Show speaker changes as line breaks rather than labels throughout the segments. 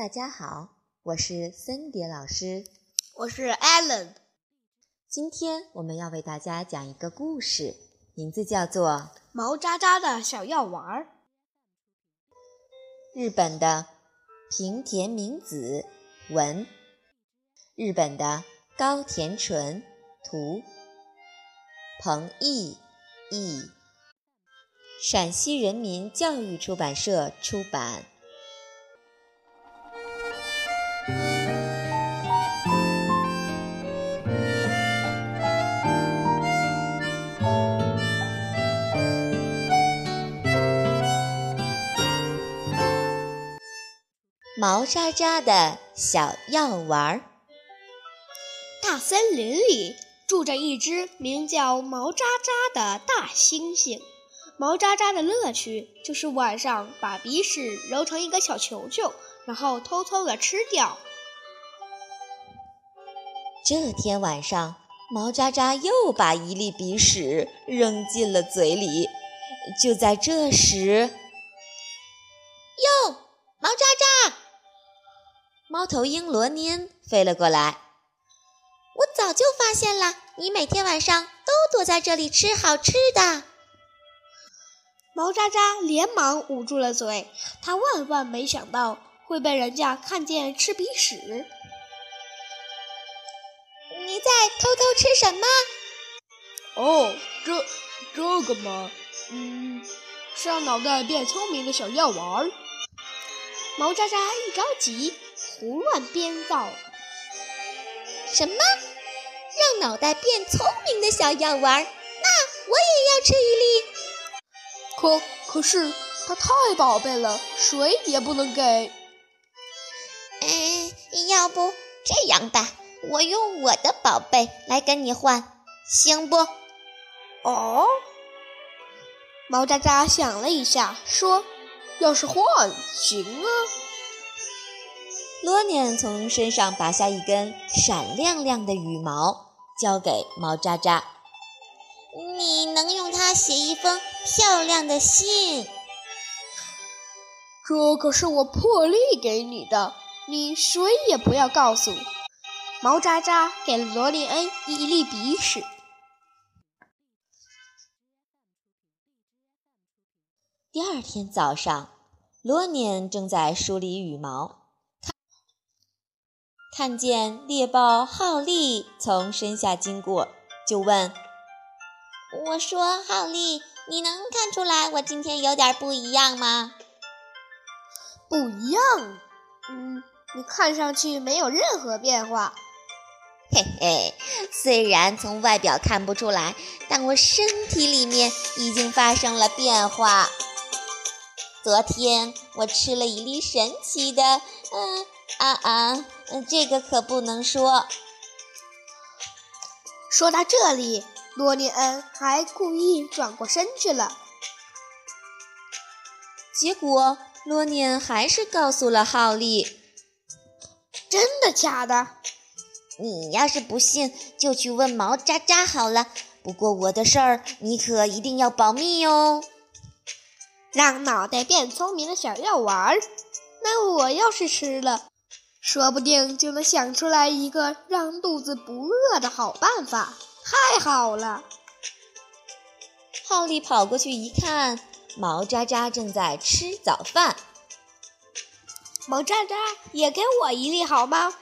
大家好，我是森蝶老师，
我是 Allen。
今天我们要为大家讲一个故事，名字叫做《
毛渣渣的小药丸儿》。
日本的平田明子文，日本的高田纯图，彭毅译，陕西人民教育出版社出版。毛渣渣的小药丸儿。
大森林里住着一只名叫毛渣渣的大猩猩。毛渣渣的乐趣就是晚上把鼻屎揉成一个小球球，然后偷偷的吃掉。
这天晚上，毛渣渣又把一粒鼻屎扔进了嘴里。就在这时，哟，毛渣渣！猫头鹰罗年飞了过来。
我早就发现了，你每天晚上都躲在这里吃好吃的。
毛渣渣连忙捂住了嘴，他万万没想到会被人家看见吃鼻屎。
你在偷偷吃什么？
哦，这这个嘛，嗯，是让脑袋变聪明的小药丸儿。毛渣渣一着急。胡乱编造，
什么让脑袋变聪明的小药丸？那我也要吃一粒。
可可是它太宝贝了，谁也不能给。
哎，要不这样吧，我用我的宝贝来跟你换，行不？
哦，毛渣渣想了一下，说：“要是换，行啊。”
罗念从身上拔下一根闪亮亮的羽毛，交给毛渣渣。
你能用它写一封漂亮的信？
这可是我破例给你的，你谁也不要告诉。毛渣渣给了罗尼恩一粒鼻屎。
第二天早上，罗年正在梳理羽毛。看见猎豹浩利从身下经过，就问：“
我说，浩利，你能看出来我今天有点不一样吗？”“
不一样，嗯，你看上去没有任何变化。”“
嘿嘿，虽然从外表看不出来，但我身体里面已经发生了变化。昨天我吃了一粒神奇的，嗯。”啊啊，这个可不能说。
说到这里，罗尼恩还故意转过身去了。
结果，罗尼恩还是告诉了浩利：“
真的假的？
你要是不信，就去问毛渣渣好了。不过我的事儿，你可一定要保密哟。”
让脑袋变聪明的小药丸儿，那我要是吃了。说不定就能想出来一个让肚子不饿的好办法，太好了！
浩利跑过去一看，毛渣渣正在吃早饭。
毛渣渣，也给我一粒好吗？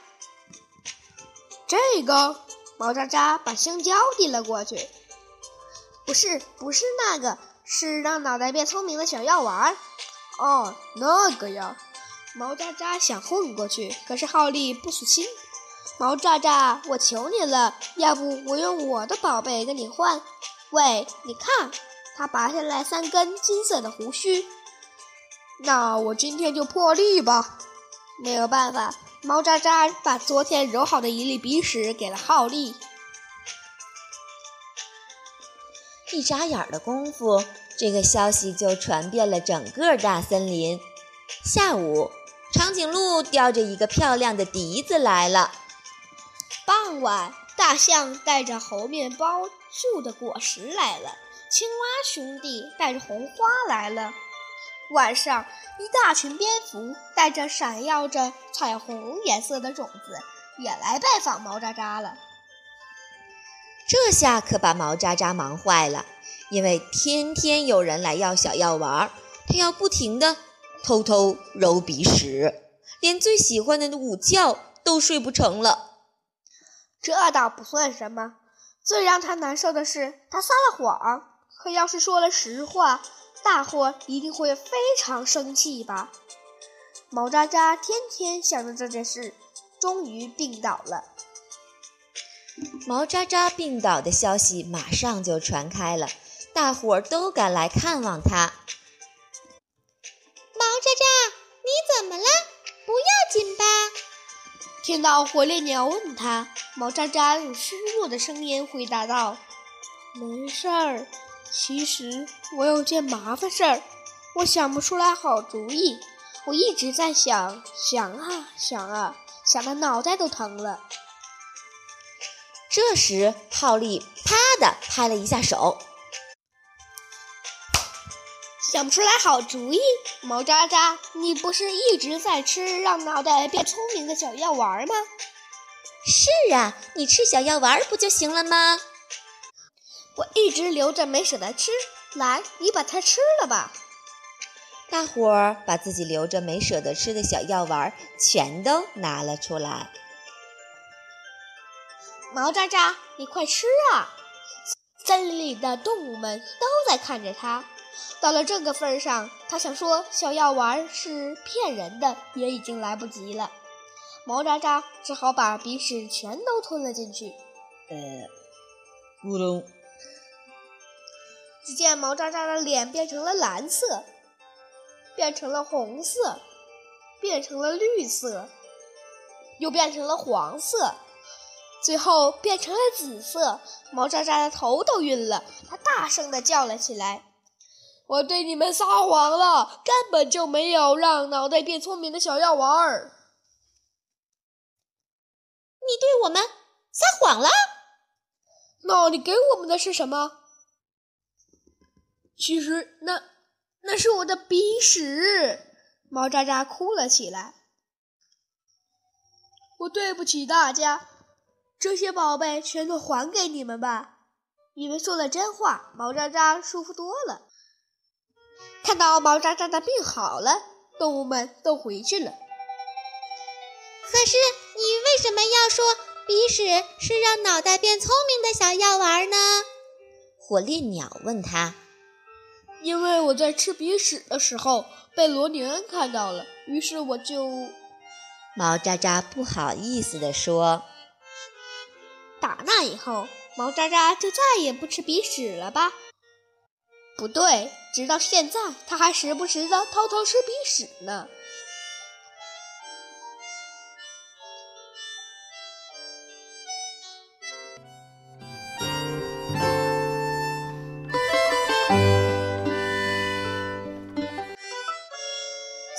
这个，毛渣渣把香蕉递了过去。不是，不是那个，是让脑袋变聪明的小药丸。哦，那个呀。毛渣渣想混过去，可是浩利不死心。毛渣渣，我求你了，要不我用我的宝贝跟你换？喂，你看，他拔下来三根金色的胡须。那我今天就破例吧。没有办法，毛渣渣把昨天揉好的一粒鼻屎给了浩利。
一眨眼的功夫，这个消息就传遍了整个大森林。下午。长颈鹿叼着一个漂亮的笛子来了。
傍晚，大象带着猴面包树的果实来了。青蛙兄弟带着红花来了。晚上，一大群蝙蝠带着闪耀着彩虹颜色的种子，也来拜访毛渣渣了。
这下可把毛渣渣忙坏了，因为天天有人来要小药丸，他要不停的偷偷揉鼻屎，连最喜欢的午觉都睡不成了。
这倒不算什么，最让他难受的是他撒了谎。可要是说了实话，大伙一定会非常生气吧？毛渣渣天天想着这件事，终于病倒了。
毛渣渣病倒的消息马上就传开了，大伙儿都赶来看望他。
毛渣渣，你怎么了？不要紧吧？
听到火烈鸟问他，毛渣渣用虚弱的声音回答道：“没事儿，其实我有件麻烦事儿，我想不出来好主意。我一直在想，想啊想啊，想的脑袋都疼了。”
这时，浩利啪的拍了一下手，
想不出来好主意。毛渣渣，你不是一直在吃让脑袋变聪明的小药丸吗？
是啊，你吃小药丸不就行了吗？
我一直留着没舍得吃，来，你把它吃了吧。
大伙儿把自己留着没舍得吃的小药丸全都拿了出来。
毛渣渣，你快吃啊！森林里的动物们都在看着他。到了这个份上，他想说小药丸是骗人的，也已经来不及了。毛渣渣只好把鼻屎全都吞了进去。
呃，咕咚！
只见毛渣渣的脸变成了蓝色，变成了红色，变成了绿色，又变成了黄色。最后变成了紫色，毛渣渣的头都晕了，他大声的叫了起来：“我对你们撒谎了，根本就没有让脑袋变聪明的小药丸儿！
你对我们撒谎了？
那你给我们的是什么？其实那那是我的鼻屎！”毛渣渣哭了起来：“我对不起大家。”这些宝贝全都还给你们吧！你们说了真话，毛渣渣舒服多了。看到毛渣渣的病好了，动物们都回去了。
可是你为什么要说鼻屎是让脑袋变聪明的小药丸呢？
火烈鸟问他。
因为我在吃鼻屎的时候被罗尼恩看到了，于是我就……
毛渣渣不好意思地说。
打那以后，毛渣渣就再也不吃鼻屎了吧？不对，直到现在，他还时不时的偷偷吃鼻屎呢。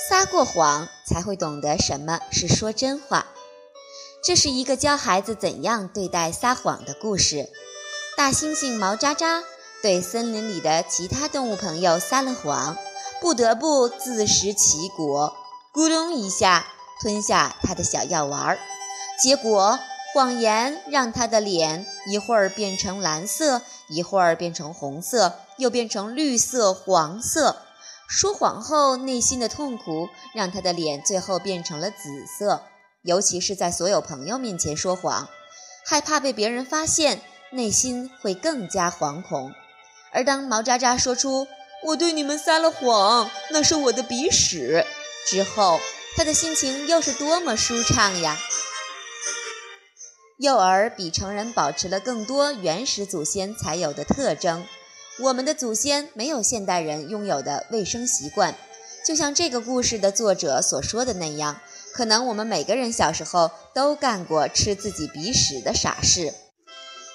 撒过谎，才会懂得什么是说真话。这是一个教孩子怎样对待撒谎的故事。大猩猩毛渣渣对森林里的其他动物朋友撒了谎，不得不自食其果，咕咚一下吞下他的小药丸儿。结果，谎言让他的脸一会儿变成蓝色，一会儿变成红色，又变成绿色、黄色。说谎后内心的痛苦，让他的脸最后变成了紫色。尤其是在所有朋友面前说谎，害怕被别人发现，内心会更加惶恐。而当毛渣渣说出“我对你们撒了谎，那是我的鼻屎”之后，他的心情又是多么舒畅呀！幼儿比成人保持了更多原始祖先才有的特征，我们的祖先没有现代人拥有的卫生习惯，就像这个故事的作者所说的那样。可能我们每个人小时候都干过吃自己鼻屎的傻事。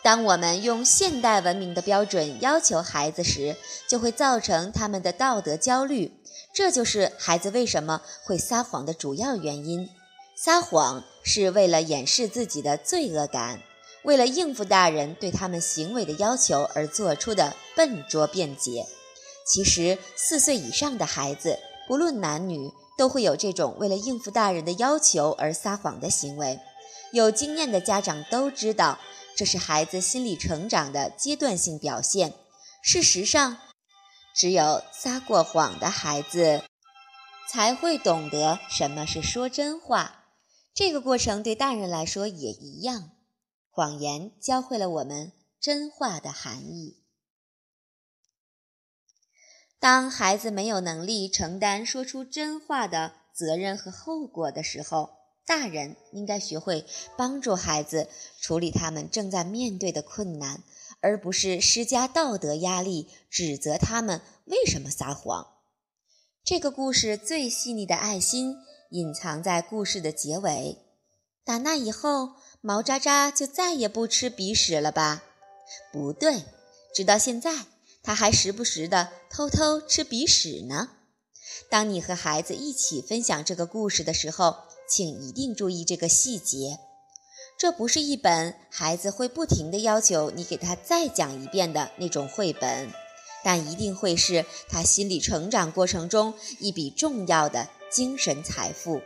当我们用现代文明的标准要求孩子时，就会造成他们的道德焦虑。这就是孩子为什么会撒谎的主要原因。撒谎是为了掩饰自己的罪恶感，为了应付大人对他们行为的要求而做出的笨拙辩解。其实，四岁以上的孩子，不论男女，都会有这种为了应付大人的要求而撒谎的行为。有经验的家长都知道，这是孩子心理成长的阶段性表现。事实上，只有撒过谎的孩子，才会懂得什么是说真话。这个过程对大人来说也一样。谎言教会了我们真话的含义。当孩子没有能力承担说出真话的责任和后果的时候，大人应该学会帮助孩子处理他们正在面对的困难，而不是施加道德压力，指责他们为什么撒谎。这个故事最细腻的爱心隐藏在故事的结尾。打那以后，毛渣渣就再也不吃鼻屎了吧？不对，直到现在。他还时不时的偷偷吃鼻屎呢。当你和孩子一起分享这个故事的时候，请一定注意这个细节。这不是一本孩子会不停的要求你给他再讲一遍的那种绘本，但一定会是他心理成长过程中一笔重要的精神财富。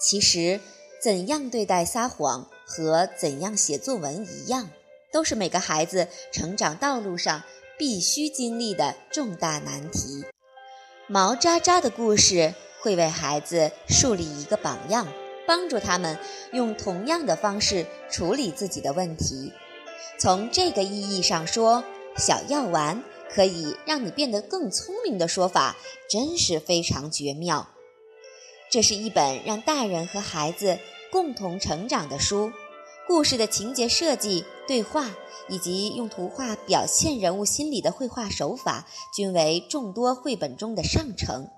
其实，怎样对待撒谎和怎样写作文一样，都是每个孩子成长道路上。必须经历的重大难题。毛渣渣的故事会为孩子树立一个榜样，帮助他们用同样的方式处理自己的问题。从这个意义上说，小药丸可以让你变得更聪明的说法，真是非常绝妙。这是一本让大人和孩子共同成长的书。故事的情节设计、对话以及用图画表现人物心理的绘画手法，均为众多绘本中的上乘。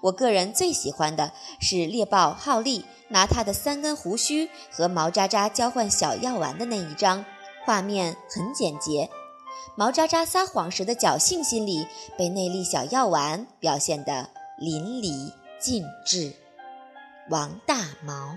我个人最喜欢的是猎豹浩利拿他的三根胡须和毛渣渣交换小药丸的那一张，画面很简洁。毛渣渣撒谎时的侥幸心理被那粒小药丸表现得淋漓尽致。王大毛。